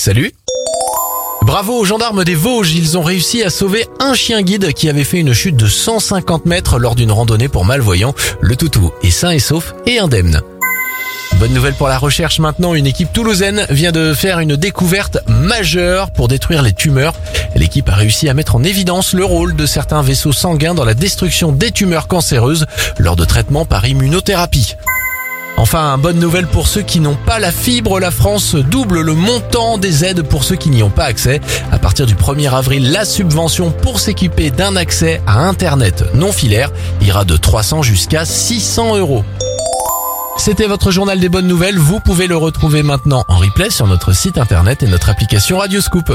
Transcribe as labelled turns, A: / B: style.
A: Salut Bravo aux gendarmes des Vosges, ils ont réussi à sauver un chien guide qui avait fait une chute de 150 mètres lors d'une randonnée pour malvoyants. Le toutou est sain et sauf et indemne. Bonne nouvelle pour la recherche maintenant, une équipe toulousaine vient de faire une découverte majeure pour détruire les tumeurs. L'équipe a réussi à mettre en évidence le rôle de certains vaisseaux sanguins dans la destruction des tumeurs cancéreuses lors de traitements par immunothérapie. Enfin, bonne nouvelle pour ceux qui n'ont pas la fibre, la France double le montant des aides pour ceux qui n'y ont pas accès. À partir du 1er avril, la subvention pour s'équiper d'un accès à Internet non filaire ira de 300 jusqu'à 600 euros. C'était votre journal des bonnes nouvelles. Vous pouvez le retrouver maintenant en replay sur notre site internet et notre application Radioscoop.